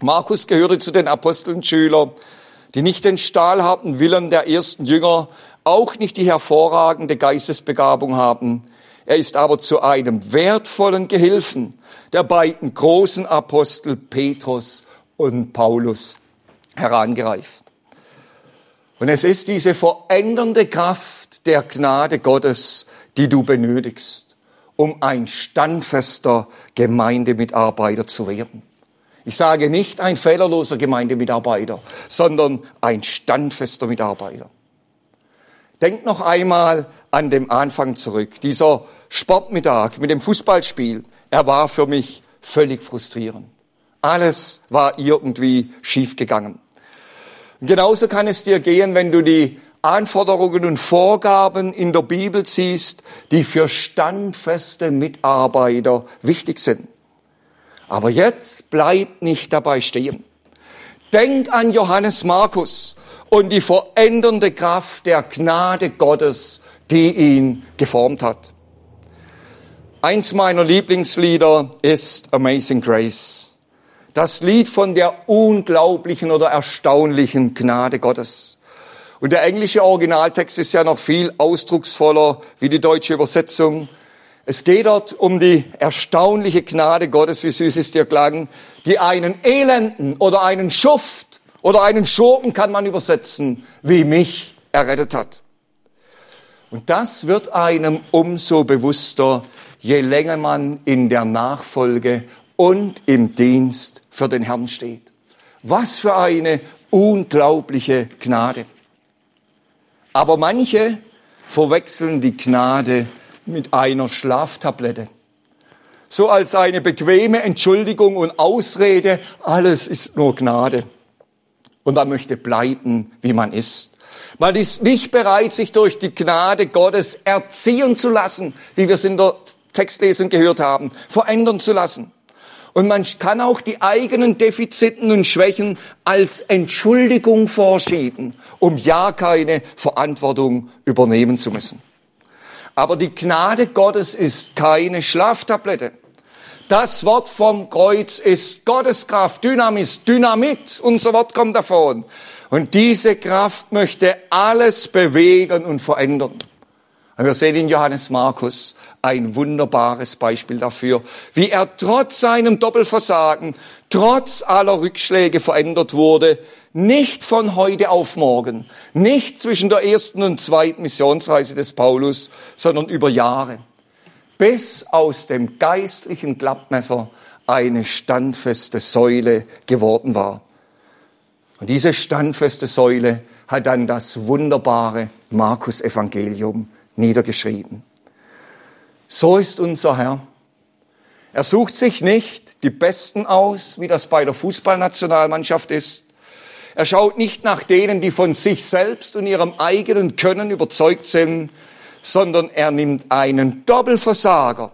Markus gehörte zu den Apostelschülern, die nicht den stahlharten Willen der ersten Jünger, auch nicht die hervorragende Geistesbegabung haben. Er ist aber zu einem wertvollen Gehilfen der beiden großen Apostel Petrus und Paulus herangereift. Und es ist diese verändernde Kraft der Gnade Gottes, die du benötigst, um ein standfester Gemeindemitarbeiter zu werden. Ich sage nicht ein fehlerloser Gemeindemitarbeiter, sondern ein standfester Mitarbeiter. Denkt noch einmal an den Anfang zurück. Dieser Sportmittag mit dem Fußballspiel, er war für mich völlig frustrierend. Alles war irgendwie schiefgegangen. Genauso kann es dir gehen, wenn du die Anforderungen und Vorgaben in der Bibel siehst, die für standfeste Mitarbeiter wichtig sind. Aber jetzt bleibt nicht dabei stehen. Denk an Johannes Markus und die verändernde Kraft der Gnade Gottes, die ihn geformt hat. Eins meiner Lieblingslieder ist Amazing Grace. Das Lied von der unglaublichen oder erstaunlichen Gnade Gottes. Und der englische Originaltext ist ja noch viel ausdrucksvoller wie die deutsche Übersetzung. Es geht dort um die erstaunliche Gnade Gottes, wie süß ist dir klang, die einen Elenden oder einen Schuft oder einen Schurken kann man übersetzen, wie mich errettet hat. Und das wird einem umso bewusster, je länger man in der Nachfolge und im Dienst für den Herrn steht. Was für eine unglaubliche Gnade. Aber manche verwechseln die Gnade mit einer Schlaftablette. So als eine bequeme Entschuldigung und Ausrede, alles ist nur Gnade. Und man möchte bleiben, wie man ist. Man ist nicht bereit, sich durch die Gnade Gottes erziehen zu lassen, wie wir es in der Textlesung gehört haben, verändern zu lassen. Und man kann auch die eigenen Defiziten und Schwächen als Entschuldigung vorschieben, um ja keine Verantwortung übernehmen zu müssen. Aber die Gnade Gottes ist keine Schlaftablette. Das Wort vom Kreuz ist Gotteskraft, Dynamis, Dynamit. Unser Wort kommt davon. Und diese Kraft möchte alles bewegen und verändern. Und wir sehen in Johannes Markus ein wunderbares Beispiel dafür, wie er trotz seinem Doppelversagen, trotz aller Rückschläge verändert wurde, nicht von heute auf morgen, nicht zwischen der ersten und zweiten Missionsreise des Paulus, sondern über Jahre, bis aus dem geistlichen Klappmesser eine standfeste Säule geworden war. Und diese standfeste Säule hat dann das wunderbare Markus Evangelium niedergeschrieben. So ist unser Herr. Er sucht sich nicht die Besten aus, wie das bei der Fußballnationalmannschaft ist. Er schaut nicht nach denen, die von sich selbst und ihrem eigenen Können überzeugt sind, sondern er nimmt einen Doppelversager,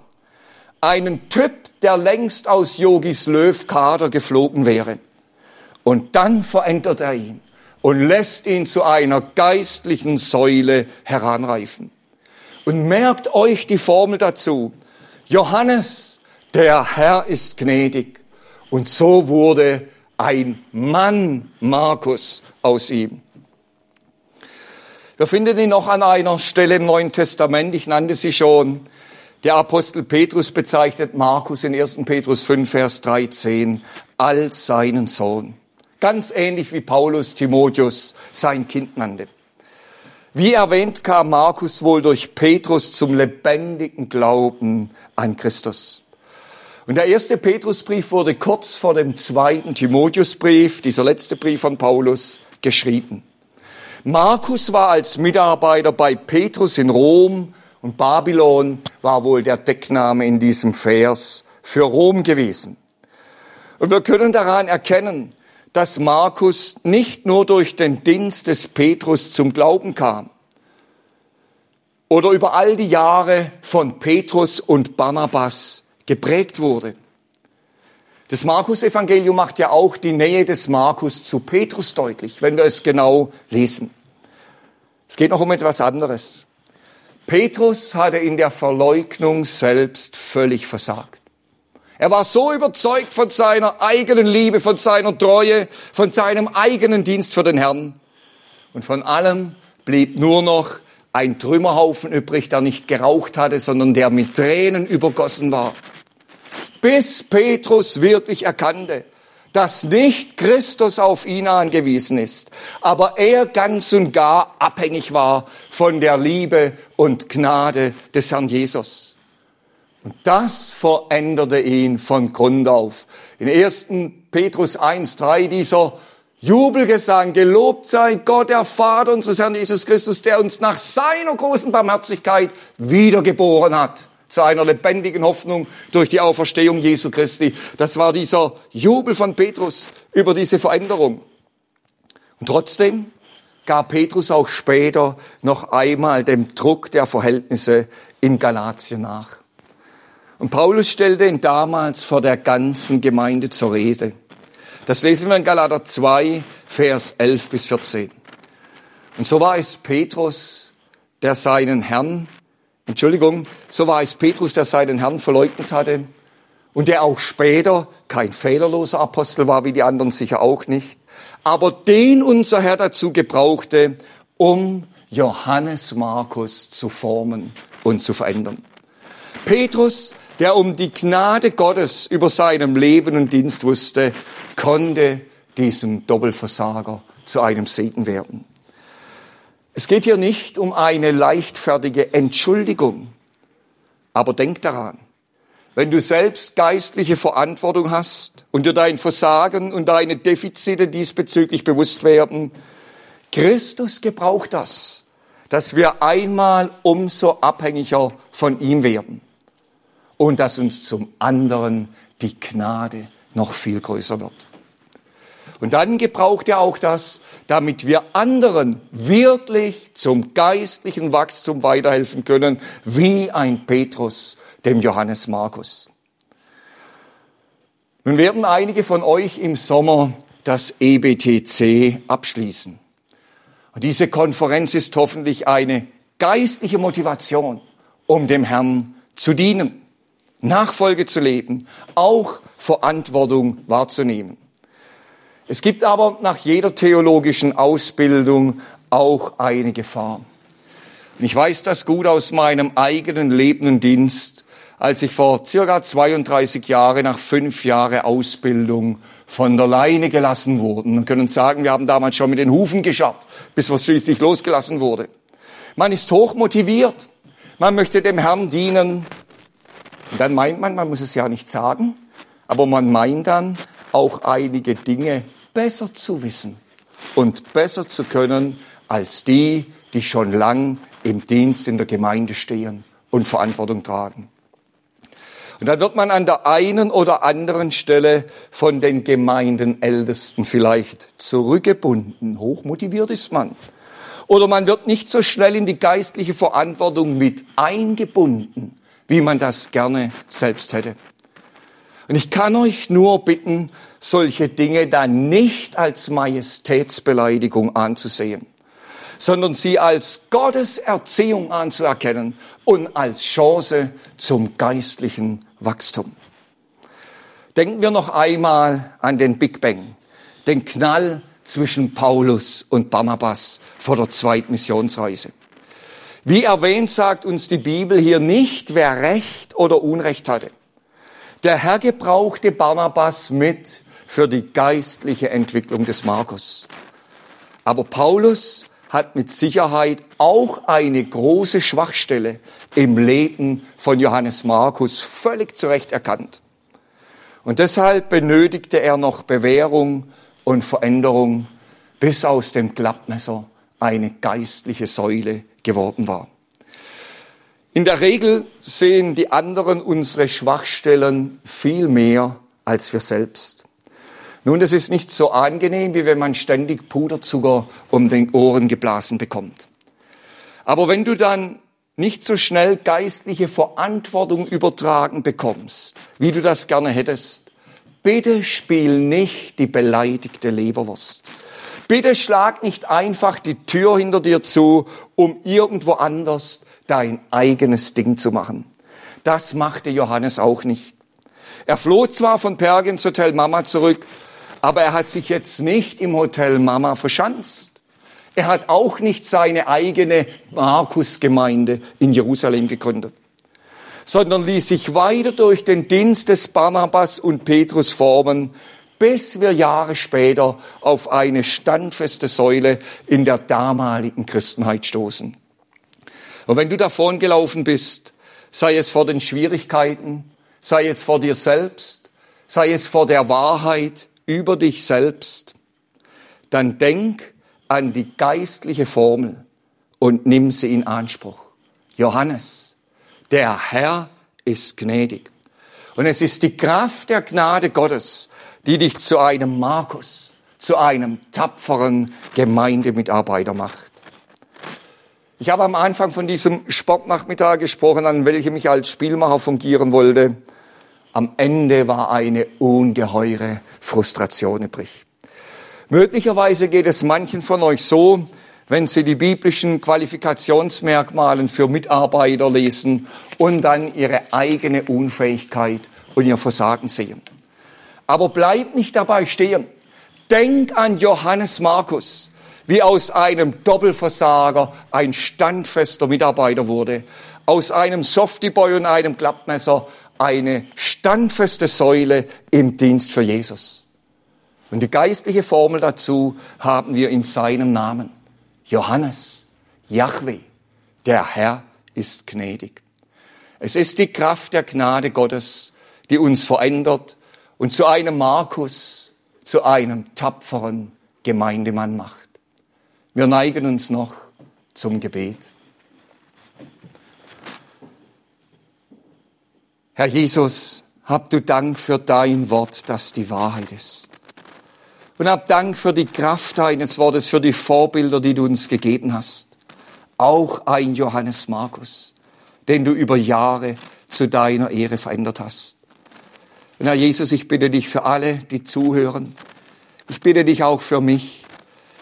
einen Typ, der längst aus Yogis Löw Kader geflogen wäre. Und dann verändert er ihn und lässt ihn zu einer geistlichen Säule heranreifen. Und merkt euch die Formel dazu. Johannes, der Herr ist gnädig. Und so wurde ein Mann Markus aus ihm. Wir finden ihn noch an einer Stelle im Neuen Testament, ich nannte sie schon. Der Apostel Petrus bezeichnet Markus in 1. Petrus 5, Vers 13 als seinen Sohn. Ganz ähnlich wie Paulus Timotheus sein Kind nannte. Wie erwähnt kam Markus wohl durch Petrus zum lebendigen Glauben an Christus. Und der erste Petrusbrief wurde kurz vor dem zweiten Timotheusbrief, dieser letzte Brief von Paulus, geschrieben. Markus war als Mitarbeiter bei Petrus in Rom und Babylon war wohl der Deckname in diesem Vers für Rom gewesen. Und wir können daran erkennen, dass Markus nicht nur durch den Dienst des Petrus zum Glauben kam oder über all die Jahre von Petrus und Barnabas geprägt wurde. Das Markus-Evangelium macht ja auch die Nähe des Markus zu Petrus deutlich, wenn wir es genau lesen. Es geht noch um etwas anderes. Petrus hatte in der Verleugnung selbst völlig versagt. Er war so überzeugt von seiner eigenen Liebe, von seiner Treue, von seinem eigenen Dienst für den Herrn. Und von allem blieb nur noch ein Trümmerhaufen übrig, der nicht geraucht hatte, sondern der mit Tränen übergossen war. Bis Petrus wirklich erkannte, dass nicht Christus auf ihn angewiesen ist, aber er ganz und gar abhängig war von der Liebe und Gnade des Herrn Jesus. Und das veränderte ihn von Grund auf. In 1. Petrus 1.3 dieser Jubelgesang, gelobt sei Gott, der Vater unseres Herrn Jesus Christus, der uns nach seiner großen Barmherzigkeit wiedergeboren hat zu einer lebendigen Hoffnung durch die Auferstehung Jesu Christi. Das war dieser Jubel von Petrus über diese Veränderung. Und trotzdem gab Petrus auch später noch einmal dem Druck der Verhältnisse in Galatien nach. Und Paulus stellte ihn damals vor der ganzen Gemeinde zur Rede. Das lesen wir in Galater 2, Vers 11 bis 14. Und so war es Petrus, der seinen Herrn, Entschuldigung, so war es Petrus, der seinen Herrn verleugnet hatte und der auch später kein fehlerloser Apostel war, wie die anderen sicher auch nicht, aber den unser Herr dazu gebrauchte, um Johannes Markus zu formen und zu verändern. Petrus, der um die Gnade Gottes über seinem Leben und Dienst wusste, konnte diesem Doppelversager zu einem Segen werden. Es geht hier nicht um eine leichtfertige Entschuldigung, aber denk daran, wenn du selbst geistliche Verantwortung hast und dir dein Versagen und deine Defizite diesbezüglich bewusst werden, Christus gebraucht das, dass wir einmal umso abhängiger von ihm werden und dass uns zum anderen die Gnade noch viel größer wird. Und dann gebraucht er auch das, damit wir anderen wirklich zum geistlichen Wachstum weiterhelfen können, wie ein Petrus dem Johannes Markus. Nun werden einige von euch im Sommer das EBTC abschließen. Und diese Konferenz ist hoffentlich eine geistliche Motivation, um dem Herrn zu dienen, Nachfolge zu leben, auch Verantwortung wahrzunehmen. Es gibt aber nach jeder theologischen Ausbildung auch eine Gefahr. Und ich weiß das gut aus meinem eigenen Leben und Dienst, als ich vor circa 32 Jahren nach fünf Jahren Ausbildung von der Leine gelassen wurde. Wir können sagen, wir haben damals schon mit den Hufen gescharrt, bis was schließlich losgelassen wurde. Man ist hoch motiviert. Man möchte dem Herrn dienen. Und dann meint man, man muss es ja nicht sagen, aber man meint dann auch einige Dinge besser zu wissen und besser zu können als die, die schon lang im Dienst in der Gemeinde stehen und Verantwortung tragen. Und dann wird man an der einen oder anderen Stelle von den Gemeindenältesten vielleicht zurückgebunden. Hochmotiviert ist man. Oder man wird nicht so schnell in die geistliche Verantwortung mit eingebunden, wie man das gerne selbst hätte. Und ich kann euch nur bitten, solche Dinge dann nicht als Majestätsbeleidigung anzusehen, sondern sie als Gottes Erziehung anzuerkennen und als Chance zum geistlichen Wachstum. Denken wir noch einmal an den Big Bang, den Knall zwischen Paulus und Barnabas vor der zweiten Missionsreise. Wie erwähnt, sagt uns die Bibel hier nicht, wer Recht oder Unrecht hatte. Der Herr gebrauchte Barnabas mit für die geistliche Entwicklung des Markus. Aber Paulus hat mit Sicherheit auch eine große Schwachstelle im Leben von Johannes Markus völlig zu Recht erkannt. Und deshalb benötigte er noch Bewährung und Veränderung, bis aus dem Klappmesser eine geistliche Säule geworden war. In der Regel sehen die anderen unsere Schwachstellen viel mehr als wir selbst. Nun, das ist nicht so angenehm, wie wenn man ständig Puderzucker um den Ohren geblasen bekommt. Aber wenn du dann nicht so schnell geistliche Verantwortung übertragen bekommst, wie du das gerne hättest, bitte spiel nicht die beleidigte Leberwurst. Bitte schlag nicht einfach die Tür hinter dir zu, um irgendwo anders dein eigenes Ding zu machen. Das machte Johannes auch nicht. Er floh zwar von Perg ins Hotel Mama zurück, aber er hat sich jetzt nicht im Hotel Mama verschanzt. Er hat auch nicht seine eigene Markusgemeinde in Jerusalem gegründet, sondern ließ sich weiter durch den Dienst des Barnabas und Petrus formen, bis wir Jahre später auf eine standfeste Säule in der damaligen Christenheit stoßen. Und wenn du davon gelaufen bist, sei es vor den Schwierigkeiten, sei es vor dir selbst, sei es vor der Wahrheit über dich selbst, dann denk an die geistliche Formel und nimm sie in Anspruch. Johannes, der Herr ist gnädig. Und es ist die Kraft der Gnade Gottes, die dich zu einem Markus, zu einem tapferen Gemeindemitarbeiter macht. Ich habe am Anfang von diesem Sportnachmittag gesprochen, an welchem ich als Spielmacher fungieren wollte. Am Ende war eine ungeheure Frustration übrig. Möglicherweise geht es manchen von euch so, wenn sie die biblischen Qualifikationsmerkmalen für Mitarbeiter lesen und dann ihre eigene Unfähigkeit und ihr Versagen sehen. Aber bleib nicht dabei stehen. Denk an Johannes Markus, wie aus einem Doppelversager ein standfester Mitarbeiter wurde. aus einem Softiboy und einem Klappmesser eine standfeste Säule im Dienst für Jesus. Und die geistliche Formel dazu haben wir in seinem Namen. Johannes, Yahweh, der Herr ist gnädig. Es ist die Kraft der Gnade Gottes, die uns verändert und zu einem Markus, zu einem tapferen Gemeindemann macht. Wir neigen uns noch zum Gebet. Herr Jesus, hab du Dank für dein Wort, das die Wahrheit ist. Und hab Dank für die Kraft deines Wortes, für die Vorbilder, die du uns gegeben hast. Auch ein Johannes Markus, den du über Jahre zu deiner Ehre verändert hast. Und Herr Jesus, ich bitte dich für alle, die zuhören. Ich bitte dich auch für mich.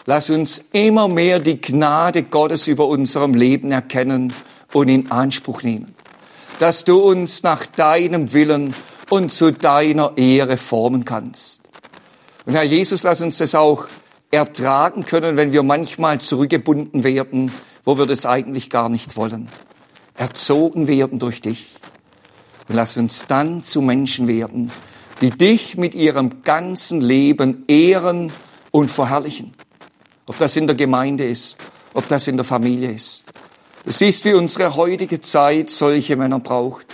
Lass uns immer mehr die Gnade Gottes über unserem Leben erkennen und in Anspruch nehmen. Dass du uns nach deinem Willen und zu deiner Ehre formen kannst. Und Herr Jesus, lass uns das auch ertragen können, wenn wir manchmal zurückgebunden werden, wo wir das eigentlich gar nicht wollen. Erzogen werden durch dich. Und lass uns dann zu Menschen werden, die dich mit ihrem ganzen Leben ehren und verherrlichen. Ob das in der Gemeinde ist, ob das in der Familie ist. Du siehst, wie unsere heutige Zeit solche Männer braucht.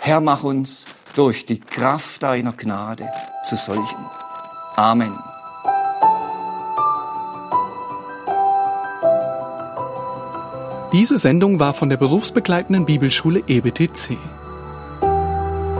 Herr, mach uns durch die Kraft deiner Gnade zu solchen. Amen. Diese Sendung war von der berufsbegleitenden Bibelschule EBTC.